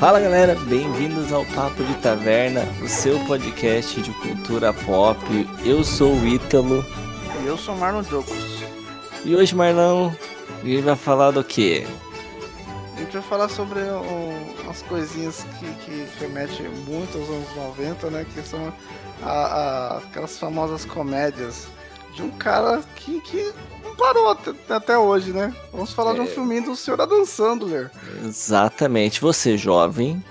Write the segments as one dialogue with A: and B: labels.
A: Fala galera, bem-vindos ao Papo de Taverna, o seu podcast de cultura pop. Eu sou o Ítalo.
B: E eu sou o Marlon Jocos.
A: E hoje, Marlon, a gente vai falar do quê?
B: A gente vai falar sobre um, umas coisinhas que, que remetem muito aos anos 90, né? Que são a, a, aquelas famosas comédias de um cara que, que parou até, hoje, né? Vamos falar é... de um filminho do Sr. Adam Sandler.
A: Exatamente. Você, jovem,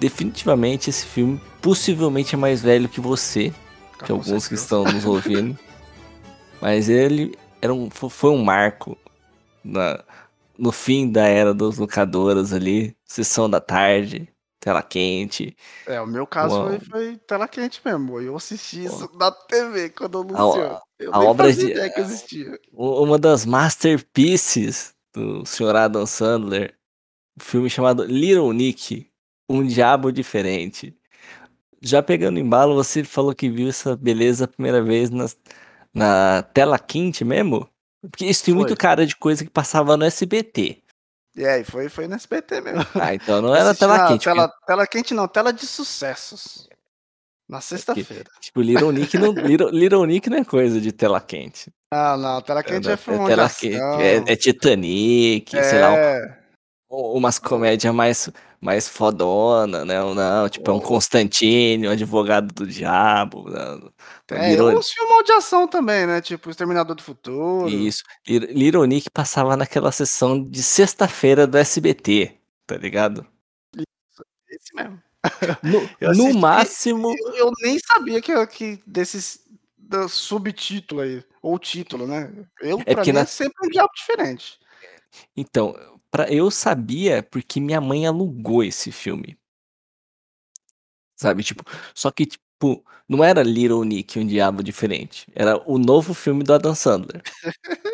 A: definitivamente esse filme possivelmente é mais velho que você, que ah, alguns que estão nos ouvindo. Mas ele era um, foi um marco na, no fim da era dos locadoras ali, sessão da tarde, tela quente.
B: É, o meu caso foi, foi, tela quente mesmo. Eu assisti isso na TV quando anunciou. Eu
A: a obra de,
B: ideia que existia.
A: Uma das masterpieces do Sr. Adam Sandler, um filme chamado Little Nick, Um Diabo Diferente. Já pegando embalo, você falou que viu essa beleza a primeira vez na, na tela quente mesmo? Porque isso tem foi. muito cara de coisa que passava no SBT.
B: É, e foi, foi no SBT mesmo.
A: Ah, então não era tela quente.
B: Tela, porque... tela quente não, tela de sucessos. Na é sexta-feira.
A: tipo, Little Nick, não, Little, Little Nick não é coisa de tela quente.
B: Ah, não, tela quente é, é filme é,
A: é, é Titanic, é... sei lá. Um, umas comédias mais, mais fodona, né? Não, tipo, é um Constantine, um advogado do diabo. Né?
B: É, Little... uns filmes de ação também, né? Tipo, Exterminador do Futuro.
A: Isso. Little Nick passava naquela sessão de sexta-feira do SBT, tá ligado?
B: Isso, esse mesmo.
A: No, no máximo.
B: Eu, eu, nem sabia que, que desses subtítulo aí, ou título, né? Eu, é pra mim, na... é sempre um diabo diferente.
A: Então, Pra, eu sabia porque minha mãe alugou esse filme. Sabe, tipo, só que, tipo, não era Little Nick, um diabo diferente. Era o novo filme do Adam Sandler.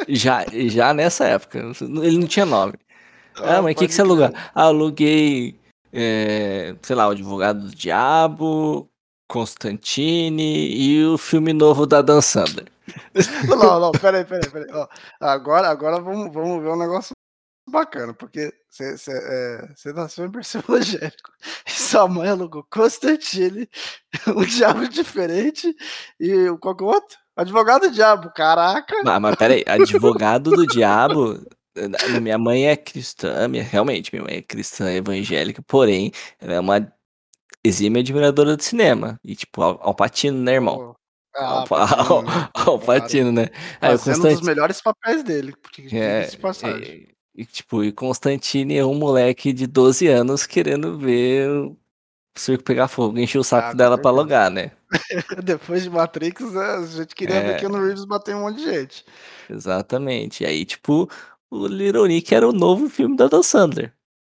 A: já, já nessa época. Ele não tinha nome. Ah, ah mas o que, que você alugou? Ah, aluguei, é, sei lá, o Advogado do Diabo, Constantine e o filme novo da Dan Sandler.
B: não, não, peraí, peraí, peraí. Ó, agora, agora vamos, vamos ver um negócio bacana, porque você é, nasceu em berço evangélico e sua mãe alugou Constantine, um diabo diferente e qual que é o outro? Advogado do diabo, caraca!
A: Mas, mas peraí, advogado do diabo. Minha mãe é cristã, minha, realmente, minha mãe é cristã evangélica, porém, ela é uma exímia admiradora de cinema. E, tipo, ao, patino, né, irmão?
B: Ah,
A: ao, patino, né?
B: Aí, Constantine... um dos melhores papéis dele, porque
A: é. É, e, tipo, e Constantine é um moleque de 12 anos querendo ver o circo pegar fogo, encher o saco ah, dela pra alugar, né?
B: Depois de Matrix, a gente queria é... ver que no Reeves bater um monte de gente.
A: Exatamente. E aí, tipo, o Little Nick era o novo filme da Dan Sandler.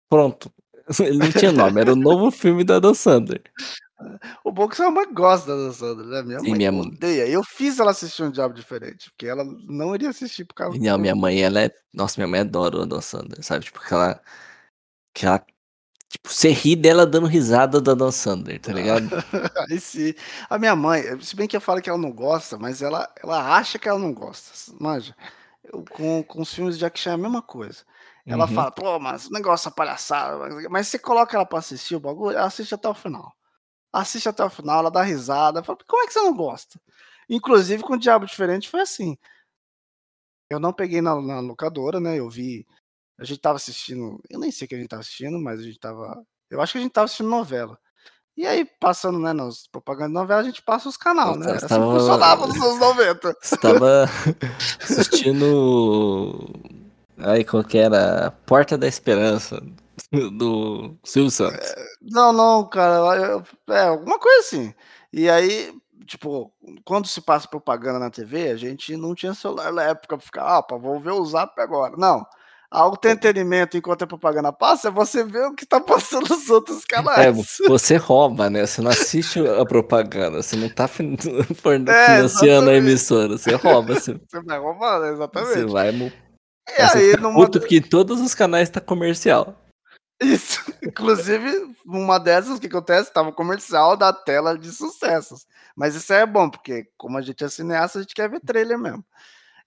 A: Pronto. Ele não tinha nome, era o novo filme da Dan Sandler.
B: O bom é que sua mãe gosta da Sandra, né? Minha mãe minha odeia. Eu fiz ela assistir um Diabo Diferente, porque ela não iria assistir por causa
A: Não, minha mãe, ela é. Nossa, minha mãe adora a Sandra, sabe? Tipo, que ela. Que ela. Tipo, você ri dela dando risada da Dan Sandler, tá ligado?
B: Aí sim. A minha mãe, se bem que eu falo que ela não gosta, mas ela, ela acha que ela não gosta. Manja. Eu, com, com os filmes de Jack Chan é a mesma coisa. Ela uhum. fala, pô, mas o negócio é palhaçada. Mas você coloca ela pra assistir o bagulho, ela assiste até o final assiste até o final, ela dá risada. Fala, como é que você não gosta? Inclusive com o Diabo Diferente foi assim. Eu não peguei na, na, locadora, né? Eu vi. A gente tava assistindo. Eu nem sei o que a gente tava assistindo, mas a gente tava. Eu acho que a gente tava assistindo novela. E aí, passando, né, nas propagandas de novela, a gente passa os canais, né? Era
A: tava...
B: assim que funcionava nos anos 90.
A: Você tava assistindo. Aí, qual que era? Porta da Esperança do Silvio Santos. É,
B: não, não, cara, é alguma coisa assim. E aí, tipo, quando se passa propaganda na TV, a gente não tinha celular na época pra ficar, ah, vou ver o zap agora. Não. A entretenimento enquanto a propaganda passa é você ver o que tá passando nos outros canais.
A: É, você rouba, né? Você não assiste a propaganda, você não tá é, financiando é, a emissora, você rouba. Você,
B: você vai roubar, exatamente. Você
A: vai. E aí, numa... puto porque todos os canais tá comercial.
B: Isso. Inclusive, uma dessas, o que acontece? Tava comercial da tela de sucessos. Mas isso é bom, porque como a gente é cineasta, a gente quer ver trailer mesmo.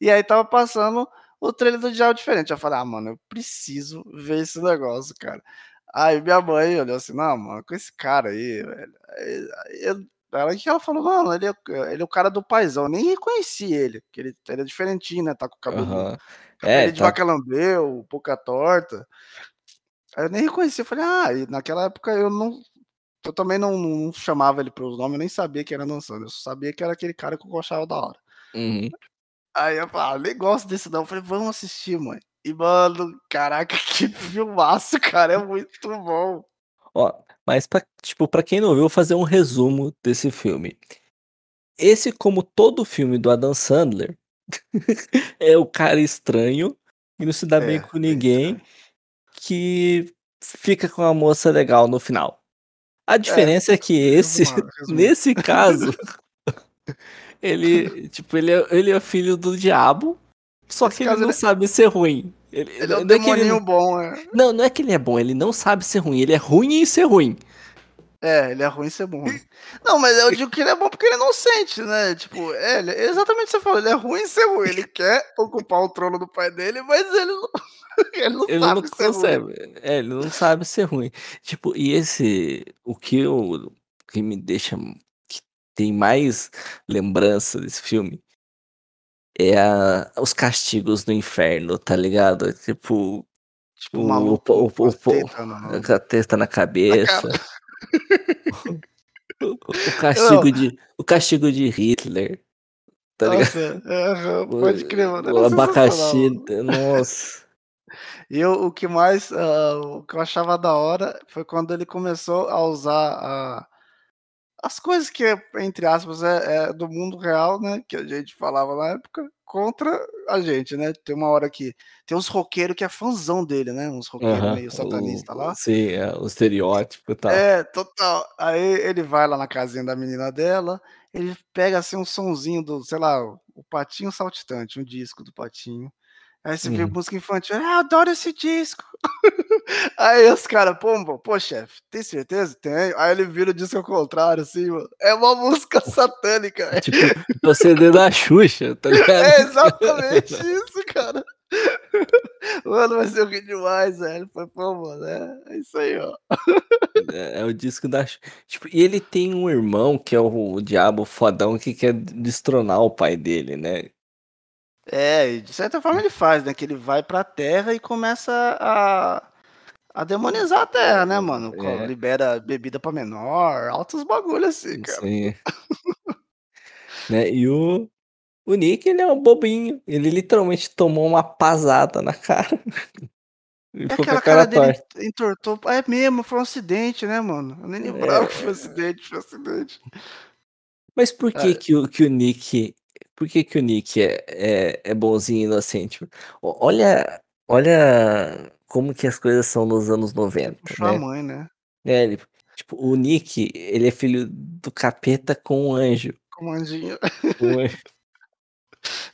B: E aí tava passando o trailer do Diabo Diferente. Eu falei, ah, mano, eu preciso ver esse negócio, cara. Aí minha mãe olhou assim: "Não, mano, com esse cara aí, velho". Eu ela que ela falou: "Não, ele é ele é o cara do Paizão", eu nem reconheci ele, porque ele ele é diferentinho, né, tá com o cabelo
A: Aham. É,
B: cabelinho de
A: tá
B: vaca lambeu, boca torta. Aí eu nem reconheci, eu falei: "Ah", e naquela época eu não eu também não não chamava ele pelos nomes, eu nem sabia que era Adam Sandler, eu só sabia que era aquele cara que eu achava da hora.
A: Uhum.
B: Aí eu falei: "Ah, nem gosto desse não", eu falei: "Vamos assistir, mãe". E mano, caraca, que filmaço, cara, é muito bom.
A: Ó, mas pra tipo, pra quem não viu, vou fazer um resumo desse filme. Esse, como todo filme do Adam Sandler, é o cara estranho, que não se dá bem
B: É,
A: com
B: bem
A: ninguém,
B: estranho.
A: Que fica com uma moça legal no final. A
B: É,
A: diferença é que esse, nesse caso, ele, tipo, ele é ele é filho do diabo, só
B: Nesse
A: que ele não
B: ele
A: sabe ser ruim. Ele
B: ele é
A: não é que ele
B: demoninho
A: não
B: bom, é.
A: não, não é que ele é bom, ele não sabe ser ruim, ele é ruim em ser ruim.
B: É, ele é ruim ser bom, ruim. Não, mas eu digo que ele é bom porque ele não sente, né, tipo, é, ele é exatamente o que você falou, ele é ruim ser ruim, ele quer ocupar o trono do pai dele, mas ele não ele não
A: Ele não
B: sabe ser ruim.
A: consegue, é, ele não sabe ser ruim. Tipo, e esse o que eu que me deixa que tem mais lembrança desse filme é a os castigos do inferno, tá ligado? Tipo,
B: Tipo, o
A: o
B: maluco
A: o o
B: teta no
A: com a testa na
B: na
A: cabeça. O o o
B: Não.
A: castigo de o castigo de Hitler, tá ligado?
B: Nossa,
A: O
B: pode crer, mano,
A: o abacaxi,
B: mano.
A: nossa.
B: E eu o que mais, hã, o que eu achava da hora foi quando ele começou a usar a as coisas que é, entre aspas, é é do mundo real, né, que a gente falava na época, contra a gente, né. Tem uma hora que tem uns roqueiro que é fãzão dele, né, uns roqueiro
A: Aham,
B: meio satanista
A: o
B: lá.
A: sim, é, o estereótipo e tal.
B: É, total. Aí ele vai lá na casinha da menina dela, ele pega, assim, um sonzinho do, sei lá, o Patinho Saltitante, um disco do Patinho. Aí você vê música infantil: "Ah, adoro esse disco". Aí os cara: "Pô, pô chefe, tem certeza?". "Tenho". Aí ele vira o disco ao contrário, assim, mano. É uma música satânica, velho.
A: Tipo, é o CD da Xuxa, tá ligado?
B: É exatamente isso, cara. Mano, mas eu ri demais, velho. Foi pô, mano, é é isso aí, ó.
A: É é o disco da tipo, e ele tem um irmão que é o o diabo fodão que quer destronar o pai dele, né.
B: É, e de certa forma ele faz, né, que ele vai pra terra e começa a a demonizar a terra, né, mano.
A: É.
B: libera bebida pra menor, altos bagulho assim, cara.
A: Sim. Né, e o o Nick ele é um bobinho, ele literalmente tomou uma pasada na cara e
B: É aquela
A: cara
B: cara dele entortou é mesmo, foi um acidente, né, mano. Eu nem lembrava que foi
A: É.
B: acidente, foi acidente.
A: Mas por que
B: É.
A: que o que o Nick por que que o Nick é é é bonzinho e inocente? Olha olha como que as coisas são nos anos 90,
B: Puxou a
A: né.
B: mãe, né.
A: É, ele tipo, o Nick, ele é filho do capeta com um anjo.
B: Com o anjinho.
A: Um anjo.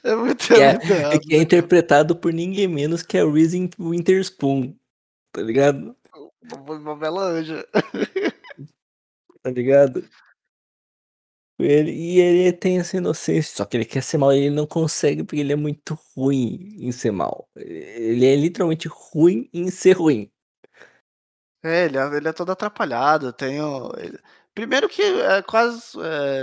B: É muito é
A: é é interpretado por ninguém menos que a Reese Win Witherspoon, tá ligado?
B: Uma uma bela anja.
A: Tá ligado? Ele e ele tem essa inocência, só que ele quer ser mal e ele não consegue, porque ele é muito ruim em ser mal. Ele é literalmente ruim em ser ruim.
B: É, ele é ele é todo atrapalhado, tem o ele primeiro que é quase,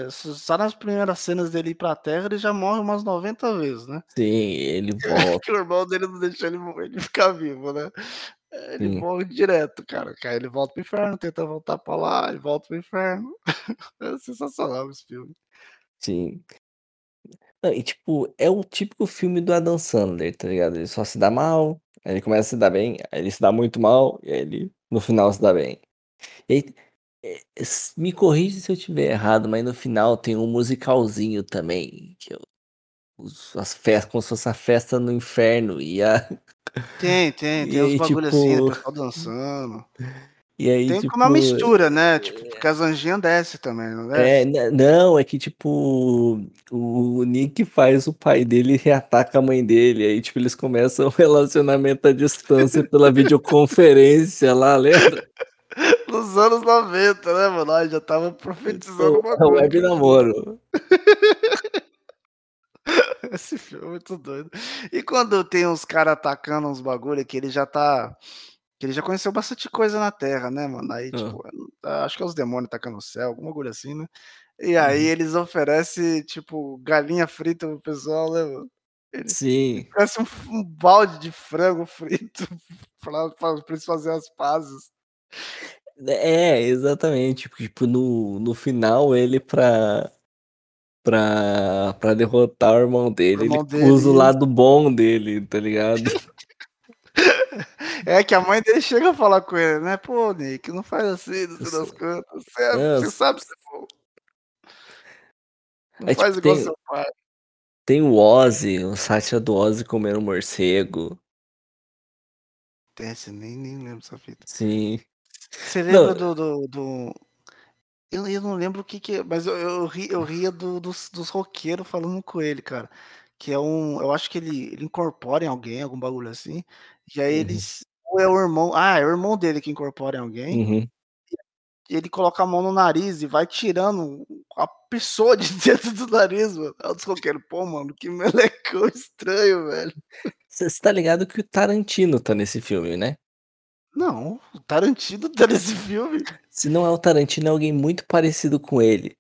B: s só nas primeiras cenas dele ir pra terra, ele já morre umas 90 vezes, né.
A: Sim, ele
B: É,
A: volta.
B: que o irmão dele não deixa ele ele ficar vivo, né. Ele
A: Sim.
B: morre direto, cara, ele volta para o inferno, tenta voltar pra lá, ele volta para o inferno. É sensacional esse filme.
A: Sim. Não, e tipo, é o típico filme do Adam Sandler, tá ligado? Ele só se dá mal, aí ele começa a se dar bem, aí ele se dá muito mal, e aí ele no final se dá bem. E aí, s me corrige se eu estiver errado, mas no final tem um musicalzinho também, que é os as fes como se fosse a festa no inferno e a
B: Tem, tem,
A: e
B: tem uns
A: aí
B: bagulho assim, do
A: tipo
B: pessoal dançando.
A: e aí
B: Tem como é uma
A: tipo,
B: mistura, né, tipo, porque as anjinha desce também, não
A: É,
B: desce?
A: nã não, é que tipo, o Nick faz o pai dele reataca a mãe dele, aí tipo, eles começam um relacionamento à distância pela videoconferência lá, lembra?
B: Nos anos 90, né, mano, ai, já estava profetizando o
A: É o
B: bagulho
A: web namoro.
B: Esse filme é muito doido. E quando tem uns cara atacando uns bagulho que ele já tá Que ele já conheceu bastante coisa na terra, né, mano, aí
A: Hã.
B: tipo, acho que é os demônio atacando o céu, alguma coisa assim, né. E aí
A: Uhum.
B: eles oferece, tipo, galinha frita para o pessoal, né, mano. Ele
A: Sim.
B: oferece um um balde de frango frito pra eles fazer as pazes.
A: É, exatamente, tipo, no no final ele pra pra pra derrotar o irmão
B: O
A: dele,
B: irmão
A: ele
B: dele,
A: usa o lado bom dele, tá ligado.
B: É que a mãe dele chega a falar com ele, né: "Pô Nick, não faz assim, não
A: Isso.
B: das quantas, você é
A: Não,
B: você sabe ser bom". Não
A: É
B: faz
A: tipo
B: igual
A: tem
B: seu pai.
A: tem o Ozzy, o sátira do Ozzy comendo morcego.
B: Esse nem nem lembro dessa fita.
A: Sim.
B: Você
A: Não
B: lembra do do do eu eu não lembro o que que é, mas eu eu ri eu ria do dos dos roqueiro falando com ele, cara, que é um eu acho que ele ele incorpora em alguém, algum bagulho assim, e aí
A: Uhum.
B: eles ou é o irmão ah, é o irmão dele que incorpora em alguém,
A: Uhum.
B: e ele coloca a mão no nariz e vai tirando a pessoa de dentro do nariz, mano. Aí os roqueiro: "Pô mano, que melecão estranho, velho".
A: Você você tá ligado que o Tarantino tá nesse filme, né?
B: Não, o Tarantino tá nesse filme?
A: Se não é o Tarantino, é alguém muito parecido com ele,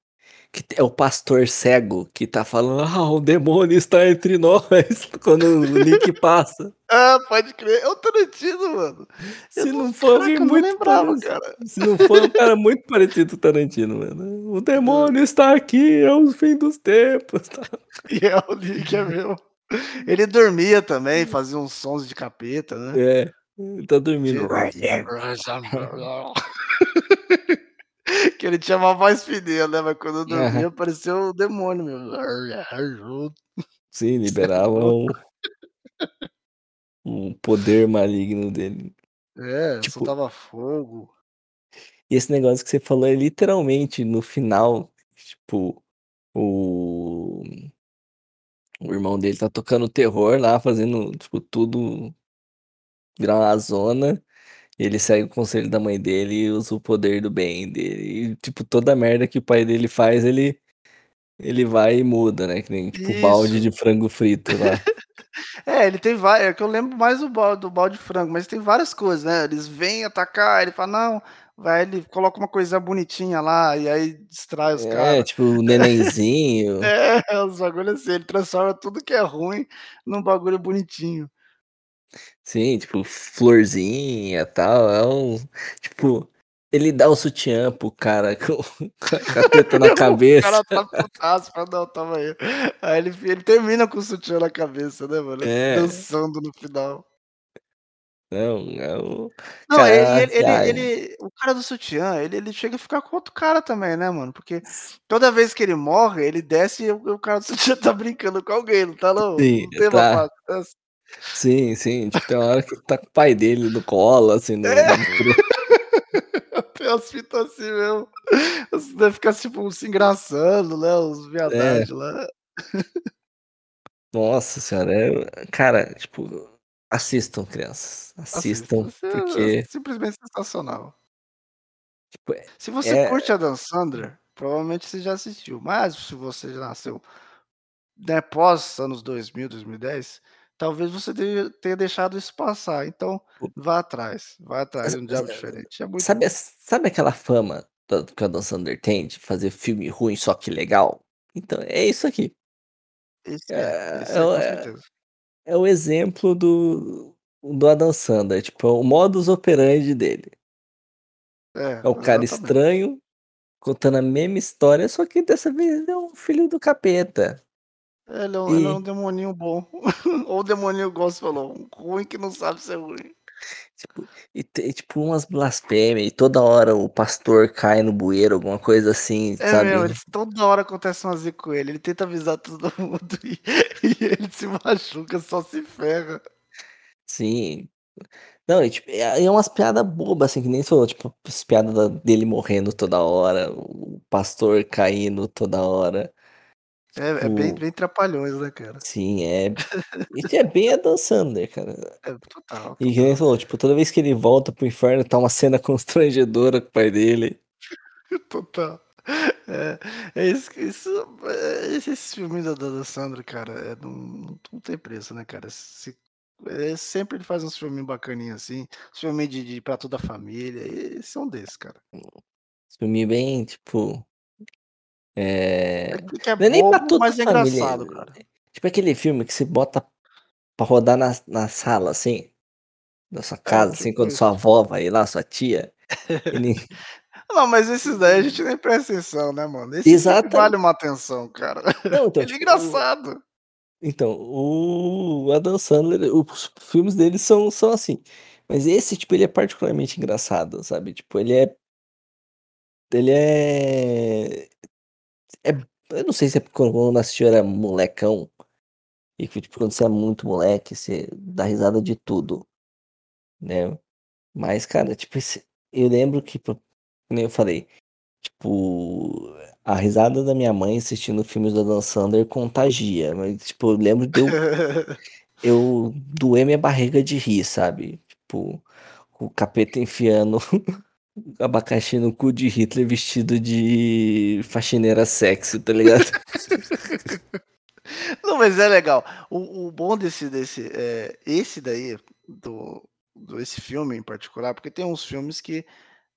A: que é o pastor cego que tá falando: "Ah, o demônio está entre nós", quando o Nick passa.
B: Ah, pode crer, é o Tarantino, mano.
A: Se
B: não
A: não for
B: caraca,
A: muito
B: lembrava,
A: parecido
B: cara.
A: se não for um cara muito parecido com o Tarantino, mano. "O demônio está aqui, é o fim dos tempos", tal.
B: E é o Nick, é mesmo. Ele dormia também, fazia uns sons de capeta, né.
A: É, ele tá dormindo.
B: Que ele tinha uma voz fininha, né, mas quando
A: Aham.
B: dormia parecia o demônio mesmo.
A: Sim,
B: é
A: liberava o o poder maligno dele.
B: É,
A: Tipo
B: soltava fogo.
A: E esse negócio que você falou é literalmente no final, tipo, o o irmão dele tá tocando terror lá, fazendo, tipo, tudo virar uma zona, ele segue o conselho da mãe dele e usa o poder do bem dele, e tipo, toda merda que o pai dele faz, ele ele vai e muda, né, que nem tipo o balde
B: Isso.
A: de frango frito lá.
B: É, ele tem vai é que eu lembro mais do balde do balde de frango, mas tem várias coisas, né, eles vêm atacar, ele fala: "Não", vai ele coloca uma coisinha bonitinha lá, e aí distrai os
A: É,
B: cara.
A: tipo o nenenzinho.
B: É, uns bagulho assim, ele transforma tudo que é ruim num bagulho bonitinho.
A: Sim, tipo florzinha, tal, é um tipo, ele dá o sutiã para o cara com com a teta na
B: O
A: cabeça.
B: cara tá putaço, fala: "Não, toma aí". Aí ele ele termina com o sutiã na cabeça, né, mano,
A: É.
B: dançando no final.
A: Não, é o
B: Não, e e
A: cara
B: ele ele
A: ai.
B: ele o cara do sutiã, ele ele chega a ficar com outro cara também, né, mano, porque toda vez que ele morre, ele desce e o o cara do sutiã tá brincando com alguém, não tá não?
A: Sim,
B: Não tem uma
A: tá.
B: dessa?
A: Sim, sim, tipo, tem uma hora que tá com o pai dele no colo, assim, no
B: É.
A: tro
B: Tem umas fitas assim mesmo. Deve ficar, tipo, se engraçando, né, os
A: É.
B: viadagem lá.
A: Nossa senhora, é cara, tipo, assistam crianças,
B: Assista,
A: assistam,
B: é
A: porque
B: simplesmente sensacional.
A: Tipo, é
B: Se você curte
A: é
B: Adam Sandler, provavelmente você já assistiu, mas se você já nasceu, né, pós anos 2000, 2010, talvez você tenha deixado isso passar, então vá atrás, vá atrás de Um Diabo Diferente, é muito
A: sabe
B: bom.
A: sabe aquela fama que o Adam Sandler tem de fazer filme ruim, só que legal? Então, é isso aqui.
B: É,
A: É é
B: esse é
A: é
B: certeza.
A: é o exemplo do do Adam Sandler, tipo, é o modus operandi dele.
B: É,
A: É o cara estranho, contando a mesma história, só que dessa vez é um filho do capeta.
B: Ele é um ele é um
A: E
B: demoninho bom, ou demoninho igual você falou, um ruim que não sabe ser ruim.
A: Tipo, e tem tipo umas blasfêmia e toda hora o pastor cai no bueiro, alguma coisa assim,
B: É
A: sabe.
B: eles toda hora acontece uma zica com ele, ele tenta avisar todo mundo e e ele se machuca, só se ferra.
A: Sim. Não, e tipo, é é umas piada boba, assim, que nem falou, tipo, as piada da dele morrendo toda hora, o pastor caindo toda hora.
B: É é bem
A: Tipo
B: bem trapalhões, né, cara.
A: Sim, é isso é bem Adam Sandler, cara.
B: É, total,
A: E que nem falou, tipo, toda vez que ele volta para o inferno tá uma cena constrangedora com o pai dele.
B: Total. É, é isso isso, eh, esses filmes do Adam Sandler, cara, é não não tem preço, né, cara, se Eh, sempre ele faz uns filminho bacaninha, assim, filme de de pra toda a família, e esse é um desses, cara.
A: Filme bem, tipo
B: É é
A: não é nem pra toda a
B: mas é
A: família,
B: engraçado, cara.
A: tipo aquele filme que você bota pra rodar na na sala, assim, da sua
B: É,
A: casa, assim, quando sua
B: isso.
A: avó vai lá, sua tia,
B: Não, mas esses daí a gente nem presta atenção, né, mano. Esse
A: Exata
B: vale uma atenção, cara.
A: Não, então,
B: é
A: tipo,
B: engraçado.
A: então, o Adam Sandler, os filmes dele são são assim, mas esse, tipo, ele é particularmente engraçado, sabe, tipo, ele é ele é é eu não sei se é porque quando eu assisti eu era molecão, e que, tipo, quando você é muito moleque, você dá risada de tudo, né. Mas, cara, tipo, esse eu lembro que, po que nem eu falei, tipo, a risada da minha mãe assistindo filmes do Adam Sandler contagia, mas, tipo, eu lembro de eu eu doer minha barriga de rir, sabe, tipo, o capeta enfiando abacaxi no cu de Hitler vestido de faxineira sexy, tá ligado?
B: Não, mas é legal. O o bom desse desse, eh, esse daí, do do esse filme em particular, porque tem uns filmes que,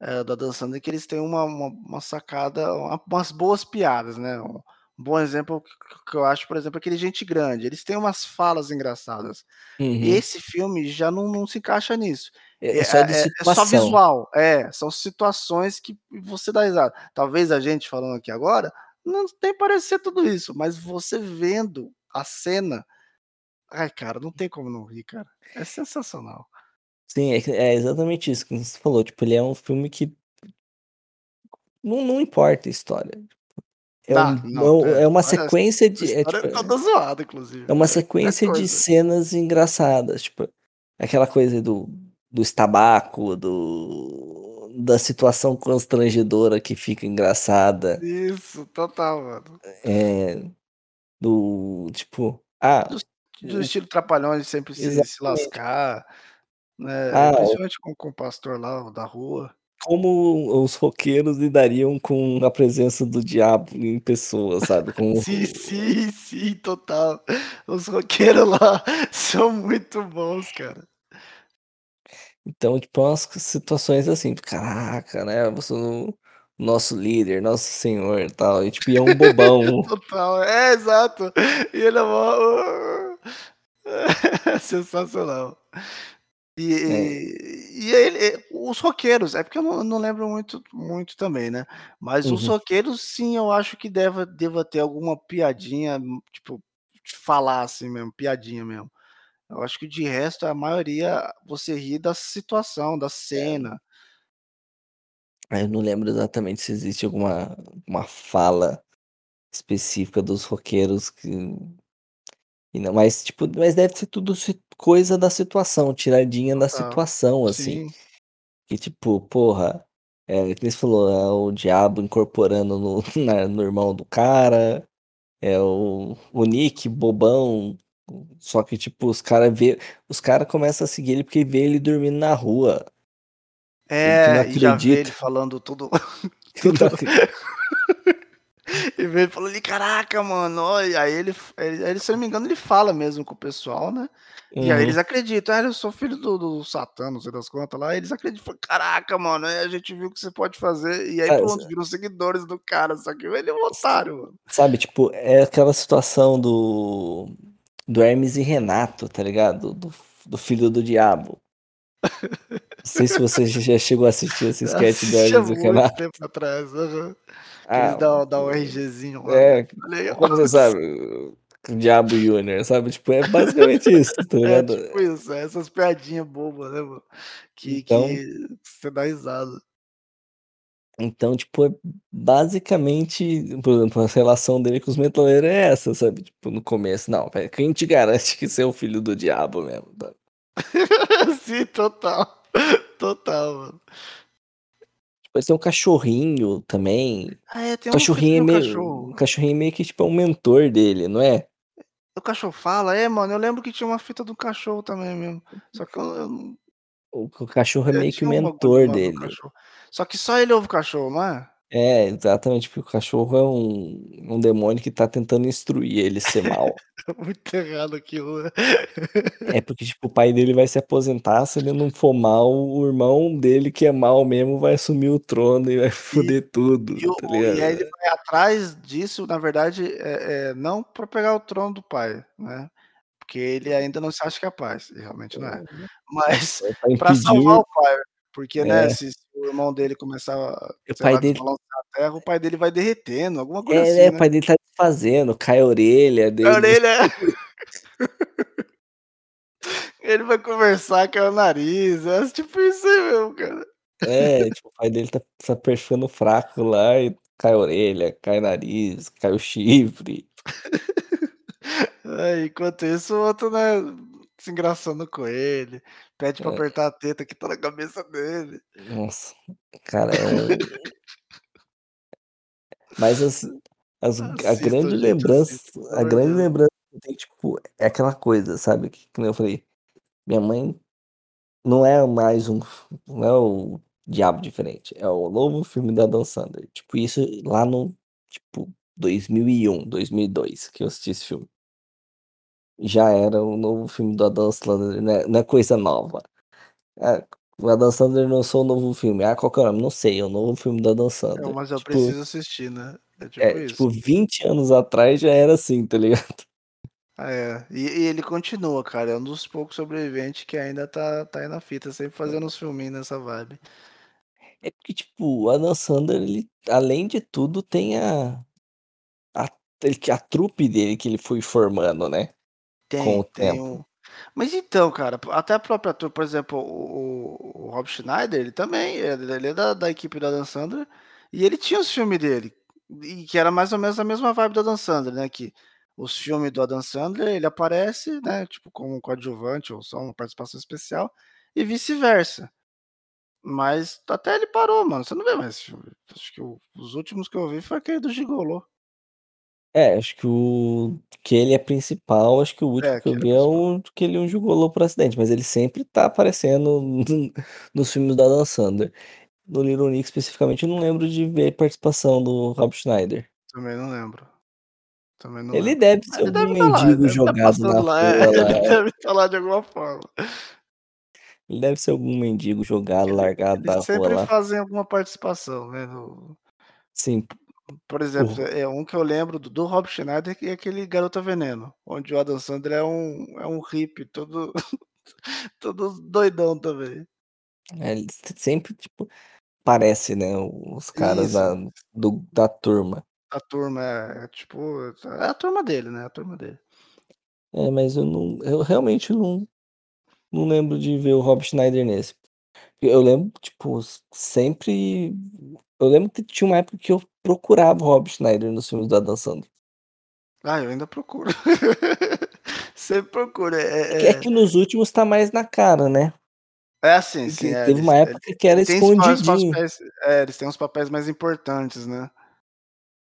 B: eh, do Adam Sandler que eles têm uma uma uma sacada, uma umas boas piadas, né. Um bom exemplo que que eu acho, por exemplo, aquele Gente Grande, eles têm umas falas engraçadas.
A: Uhum.
B: Esse filme já não não se encaixa nisso.
A: É
B: É
A: é só de
B: é é só visual. É, são situações que você dá risada. Talvez a gente falando aqui agora, não tem parecer tudo isso, mas você vendo a cena, ai, cara, não tem como não rir, cara. É sensacional.
A: Sim, é é exatamente isso que você falou, tipo, ele é um filme que não não importa a história, é
B: Dá,
A: um
B: não, é,
A: é uma sequência de é
B: história
A: tipo,
B: é toda zoada inclusive,
A: uma
B: é qualquer
A: sequência de cenas engraçadas, tipo, aquela coisa do do estabaco, do da situação constrangedora que fica engraçada.
B: Isso, total, mano.
A: Eh, do tipo, ah,
B: Dos do
A: o
B: estilo Trapalhões sempre se se lascar, né,
A: Ah,
B: principalmente com com o pastor lá, da rua.
A: Como os roqueiros lidariam com a presença do diabo em pessoa, sabe, com
B: Sim, sim, sim, total. Os roqueiro lá são muito bons, cara.
A: Então, tipo, umas situações assim, caraca, né, você o nosso líder, nosso senhor e tal, e tipo, e é um bobão.
B: Total, é, exato. E ele é mó sensacional. E
A: É.
B: e e ele os roqueiros, é porque eu não não lembro muito muito também, né, mas os
A: Uhum.
B: roqueiros sim, eu acho que deva deva ter alguma piadinha, tipo, falar assim mesmo, piadinha mesmo. Eu acho que de resto a maioria você ri da situação, da
A: É.
B: cena.
A: Ah, eu não lembro exatamente se existe alguma uma fala específica dos roqueiros que ainda mais, tipo, mas deve ser tudo coisa da situação, tiradinha da situação, assim,
B: sim.
A: que tipo, porra, é que nem você falou, é o diabo incorporando no na no irmão do cara, é o o Nick bobão, só que tipo, os cara vê os cara começa a seguir ele, porque vê ele dormindo na rua.
B: É, e já vê ele falando tudo tudo e vê ele falando ali: "Caraca, mano, olha", aí ele ele, se eu não me engano, ele fala mesmo com o pessoal, né, e aí eles
A: Uhum.
B: acreditam: "Ah, eu sou filho do do Satã", não sei das quantas lá, eles acreditam, "Caraca, mano, aí a gente viu o que você pode fazer", e aí
A: Ah,
B: pronto,
A: sa
B: viram seguidores do cara, só que ele é um otário, mano.
A: sabe, tipo, é aquela situação do do Hermes e Renato, tá ligado, do do filho do diabo. Não sei se você já chegou a assistir esse sketch do Hermes e Renato.
B: tempo atrás, aham. Que eles
A: Ah,
B: dão dão o RGzinho lá,
A: é, como você sabe, o Diabo Junior, sabe, tipo, é basicamente isso, tá
B: É
A: ligado.
B: tipo isso, é essas piadinha boba, né, mano, que
A: Então
B: que você dá risada.
A: Então, tipo, é basicamente, por exemplo, a relação dele com os metaleiros é essa, sabe, tipo, no começo, não, quem te garante que você é o filho do diabo mesmo, tá.
B: Sim, total, total, mano.
A: Depois tem um cachorrinho também,
B: Ah é, tem fita
A: cachorrinho é
B: um
A: meio
B: cachorro.
A: cachorrinho meio que, tipo, é o mentor dele, não é?
B: O cachorro fala? É, mano, eu lembro que tinha uma fita do cachorro também mesmo, só que eu eu
A: O o cachorro é
B: É,
A: meio que o mentor dele.
B: Só que só ele ouve o cachorro, não é?
A: É, exatamente, porque o cachorro é um um demônio que tá tentando instruir ele ser mal.
B: Muito errado aquilo, né.
A: É porque, tipo, o pai dele vai se aposentar, se ele não for mal, o irmão dele que é mal mesmo vai assumir o trono e vai foder tudo,
B: e
A: tá
B: o e aí ele vai atrás disso, na verdade, eh eh, não pra pegar o trono do pai, né, porque ele ainda não se acha capaz, realmente não é. Mas
A: É pra
B: pra
A: impedir
B: salvar
A: o
B: pai, porque, né,
A: É.
B: se se o irmão dele começar,
A: O
B: sei
A: pai
B: lá,
A: dele
B: a terra, o pai dele vai derretendo, alguma coisa
A: É,
B: assim,
A: né, o
B: né.
A: pai dele tá desfazendo, cai a orelha
B: A
A: dele,
B: orelha é. Ele vai conversar, cai o nariz, é tipo isso aí mesmo, cara.
A: É, tipo, o pai dele tá tá perfando fraco lá e cai a orelha, cai o nariz, cai o chifre.
B: É, enquanto isso o outro, né, se engraçando com ele, pede pra
A: É.
B: apertar a teta que tá na cabeça dele.
A: Nossa, cara, é Mas as as a grande
B: gente,
A: lembrança a grande lembrança tenho, tipo, é aquela coisa, sabe, que que eu falei, minha mãe não é mais um não é o Diabo Diferente, é o novo filme da Adam Sandler, tipo, isso lá no, tipo, 2001, 2002 que eu assisti esse filme. Já era o novo filme do Adam Sandler, não é não é coisa nova. É, o Adam Sandler lançou um novo filme, ah, qual que é o nome? Não sei, é o novo filme do Adam Sandler,
B: mas eu
A: tipo
B: preciso assistir, né, é tipo
A: é,
B: isso.
A: tipo, 20 anos atrás já era assim, tá ligado?
B: É, e e ele continua, cara, é um dos poucos sobrevivente que ainda tá tá aí na fita, sempre fazendo uns filminho nessa vibe.
A: É porque, tipo, o Adam Sandler ele, além de tudo, tem a a a trupe dele que ele foi formando, né, com o
B: Tem, tem
A: tempo.
B: um mas então, cara, até a própria trupe, por exemplo, o o Rob Schneider, ele também, ele é da da equipe do Adam Sandler, e ele tinha os filme dele, e que era mais ou menos a mesma vibe do Adam Sandler, né, que os filme do Adam Sandler, ele aparece, né, tipo, como coadjuvante ou só uma participação especial, e vice-versa. Mas até ele parou, mano, você não vê mais esse filme, acho que o os últimos que eu vi foi aquele do Gigolô.
A: É, acho que o que ele é principal, acho que o último
B: É,
A: que eu
B: o
A: vi é o que ele é um gigolô por acidente, mas ele sempre tá aparecendo nos filmes do Adam Sandler. No Little Nick, especificamente, eu não lembro de ver participação do Rob Schneider.
B: Também não lembro. Também não
A: Ele
B: lembro.
A: deve ser
B: ele
A: algum
B: deve estar lá, ele
A: mendigo
B: deve estar
A: jogado
B: passando
A: na
B: lá, é,
A: rua
B: ele
A: lá.
B: deve estar lá de alguma forma.
A: Ele deve ser algum mendigo jogado,
B: Ele
A: largado
B: eles
A: na rua
B: sempre
A: lá.
B: fazem alguma participação, né, no
A: Sim.
B: Por exemplo, é um que eu lembro do do Rob Schneider que é aquele Garota Veneno, onde o Adam Sandler é um é um hippie todo todo doidão também.
A: É, ele se sempre, tipo, parece, né, os caras
B: Isso.
A: da do da turma.
B: A turma, é, tipo, é a turma dele, né, a turma dele.
A: É, mas eu não eu realmente não não lembro de ver o Rob Schneider nesse. Eu lembro, tipo, sempre eu lembro que tinha uma época que eu procurava o Rob Schneider nos filmes do Adam Sandler.
B: Ah, eu ainda procuro. Sempre procuro,
A: É é
B: é é
A: que nos últimos tá mais na cara, né.
B: É, sim, sim, é,
A: teve
B: eles
A: uma
B: ele
A: época que era escondidinho.
B: papéis é, eles têm uns papéis mais importantes, né.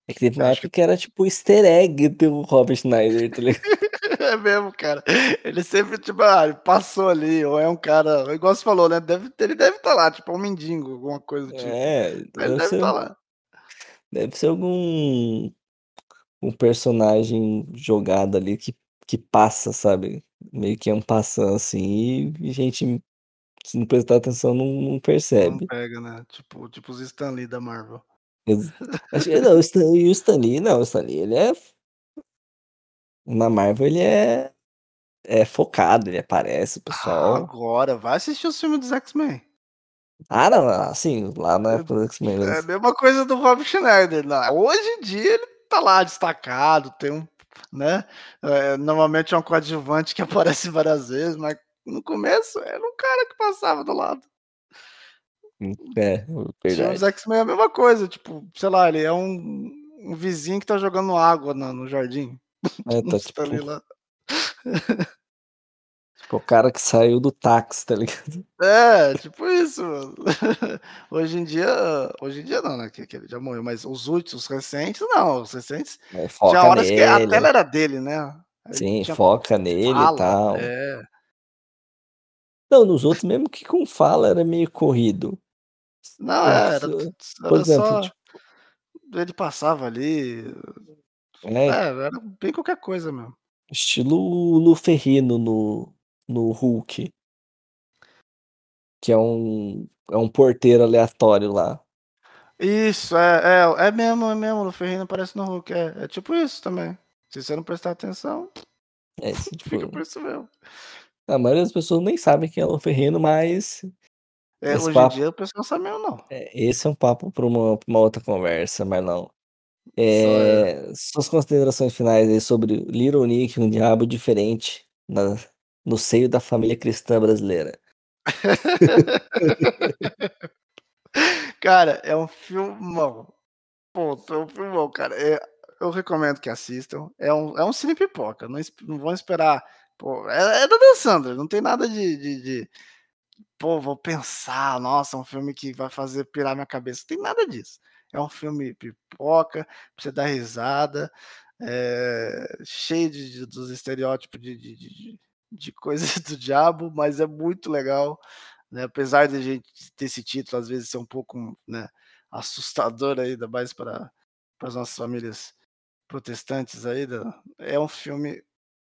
A: É que teve
B: Eu
A: uma época
B: que
A: que era tipo easter egg ter o Rob Schneider, tá ligado.
B: É mesmo, cara. Ele sempre, tipo, ah, passou ali, ou é um cara igual você falou, né, deve ele deve estar lá, tipo, é um mendigo, alguma coisa do tipo.
A: É,
B: ele
A: deve
B: estar
A: ser
B: lá.
A: deve ser algum um personagem jogado ali que que passa, sabe, meio que en passant, assim, e gente que não prestar atenção não não
B: Não
A: percebe.
B: pega, né, tipo tipo os Stan Lee da Marvel.
A: Acho que não, o Stan e o Stan Lee não, o Stan Lee ele é na Marvel ele é é focado, ele aparece, o
B: Ah,
A: pessoal
B: agora, vai assistir os filme dos X-Men.
A: Ah não, assim, lá na época do X-Men
B: É a mesma coisa do Rob Schneider, na hoje em dia ele tá lá destacado, tem um né, eh, normalmente é um coadjuvante que aparece várias vezes, mas no começo era um cara que passava do lado.
A: É,
B: Os
A: verdade.
B: X-Men é a mesma coisa, tipo, sei lá, ele é um um vizinho que tá jogando água na no jardim,
A: É, tá
B: Stan
A: tipo
B: Lee lá.
A: Tipo, o cara que saiu do táxi, tá ligado.
B: É, tipo isso, mano. Hoje em dia hoje em dia não, né, que que ele já morreu, mas os últimos, os recentes não, os recentes
A: É,
B: tinha horas que a tela
A: nele.
B: era dele, né, aí
A: Sim,
B: tinha
A: foca nele e
B: fala,
A: tal.
B: é.
A: Não, nos outros mesmo que com fala era meio corrido.
B: Não, é, era tudo
A: por
B: era
A: exemplo,
B: só
A: tipo
B: ele passava ali.
A: É.
B: É, era bem qualquer coisa mesmo.
A: Estilo Lu Ferrino no no Hulk. Que é um é um porteiro aleatório lá.
B: Isso, é é é mesmo, é mesmo, o Ferrino aparece no Hulk, é é tipo isso também. Se você não prestar atenção,
A: É,
B: fica
A: tipo
B: por isso mesmo.
A: A maioria das pessoas nem sabem quem é o Lu Ferrino, mas
B: É, hoje em
A: papo
B: dia o pessoal não sabe mesmo não.
A: é, esse é um papo pra uma pra uma outra conversa, Marlão.
B: Só é.
A: Suas considerações finais aí sobre Little Nick, um diabo diferente na no seio da família cristã brasileira.
B: Cara, é um filmão. Ponto, é um filmão, cara. Eh, eu recomendo que assistam. É um é um cine pipoca, não não vão esperar pô, é é Adam Sandler, não tem nada de de de pô, vou pensar: "Nossa, é um filme que vai fazer pirar minha cabeça", tem nada disso. É um filme pipoca, pra você dar risada, eh, cheio de de dos estereótipos de de de coisas do diabo, mas é muito legal, né, apesar de a gente ter esse título, às vezes, ser um pouco, né, assustador, ainda mais para para as nossas famílias protestantes aí da é um filme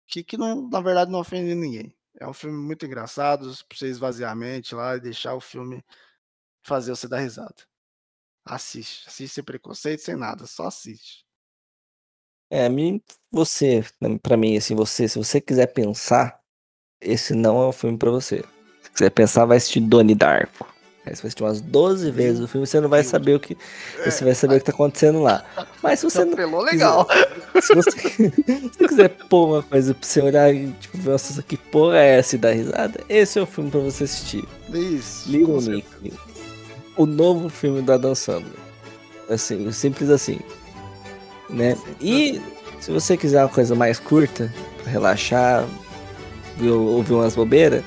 B: que que não na verdade não ofende ninguém. É um filme muito engraçado, pra você esvaziar a mente lá e deixar o filme fazer você dar risada. Assiste, assiste sem preconceito, sem nada, só assiste.
A: É, mim você, pra mim, assim, você se você quiser pensar, esse não é o filme pra você. Se quiser pensar, vai assistir Donnie Darko. Aí você vai assistir umas 12 vezes o filme, você não vai saber o que você vai saber o que tá acontecendo lá. Mas se você não quiser
B: legal.
A: se você se quiser pôr uma coisa pra você olhar e, tipo, ver: "Nossa, que porra é essa?" e dar risada, esse é o filme pra você assistir.
B: Isso,
A: Little
B: certeza.
A: O novo filme do Adam Sandler. Assim, simples assim, né. E se você quiser uma coisa mais curta, pra relaxar, ver ouvir umas bobeira,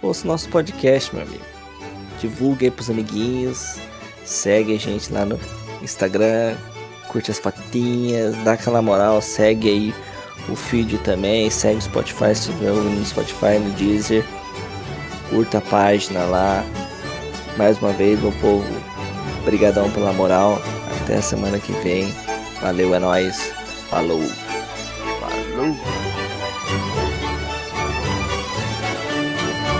A: ouça o nosso podcast, meu amigo. Divulga aí para os amiguinhos, segue a gente lá no Instagram, curte as fotinhas, dá aquela moral, segue aí o feed também, segue o Spotify se ouvindo no Spotify, no Deezer, curta a página lá. Mais uma vez, meu povo, brigadão pela moral. Até a semana que vem. Valeu, é nóis. Falou.
B: Falou.